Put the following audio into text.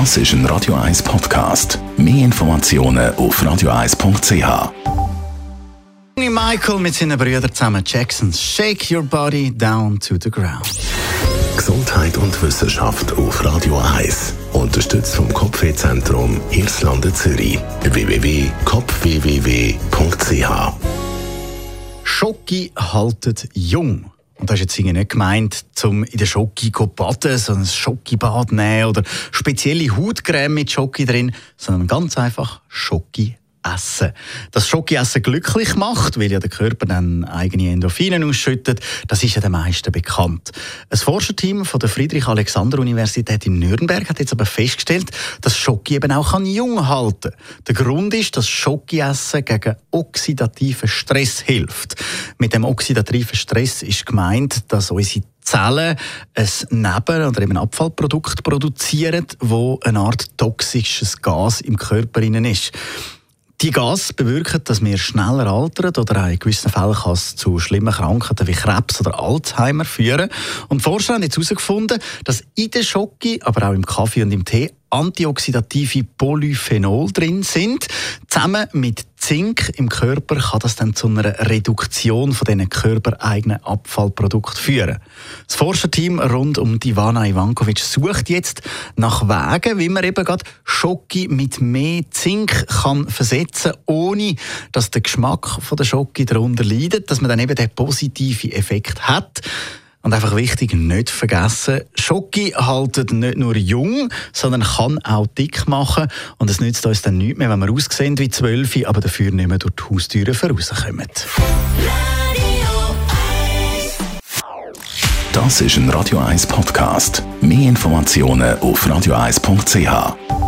Das ist ein Radio 1 Podcast. Mehr Informationen auf radio1.ch. Michael mit seinen Brüdern zusammen Jacksons Shake Your Body Down to the Ground. Gesundheit und Wissenschaft auf Radio 1. Unterstützt vom Kopfwehzentrum Irlande Zürich. www.kopfwww.ch Schoki haltet jung. Und das ist jetzt nicht gemeint, um in der Schoki zu baden, sondern ein Schokibad nehmen oder spezielle Hautcreme mit Schoki drin, sondern ganz einfach Schoki Essen. Das Schoki-Essen glücklich macht, weil ja der Körper dann eigene Endorphine ausschüttet, das ist ja den meisten bekannt. Ein Forscherteam von der Friedrich-Alexander-Universität in Nürnberg hat jetzt aber festgestellt, dass Schoki eben auch jung halten kann. Der Grund ist, dass Schoki-Essen gegen oxidativen Stress hilft. Mit dem oxidativen Stress ist gemeint, dass unsere Zellen ein Neben- oder eben Abfallprodukt produzieren, wo eine Art toxisches Gas im Körper ist. Die Gas bewirken, dass wir schneller altern oder in gewissen Fällen kann es zu schlimmen Krankheiten wie Krebs oder Alzheimer führen. Und Forscher haben jetzt herausgefunden, dass in der Schoki, aber auch im Kaffee und im Tee antioxidative Polyphenol drin sind. Zusammen mit Zink im Körper kann das dann zu einer Reduktion von diesen körpereigenen Abfallprodukten führen. Das Forscherteam rund um Ivana Ivankovic sucht jetzt nach Wegen, wie man eben gerade Schoki mit mehr Zink kann versetzen, ohne dass der Geschmack von der Schoki darunter leidet, dass man dann eben den positiven Effekt hat. Und einfach wichtig, nicht vergessen, Schoki haltet nicht nur jung, sondern kann auch dick machen. Und es nützt uns dann nichts mehr, wenn wir aussehen wie zwölf, aber dafür nicht mehr durch die Haustüren vorauskommen. Das ist ein Radio 1 Podcast. Mehr Informationen auf radio1.ch.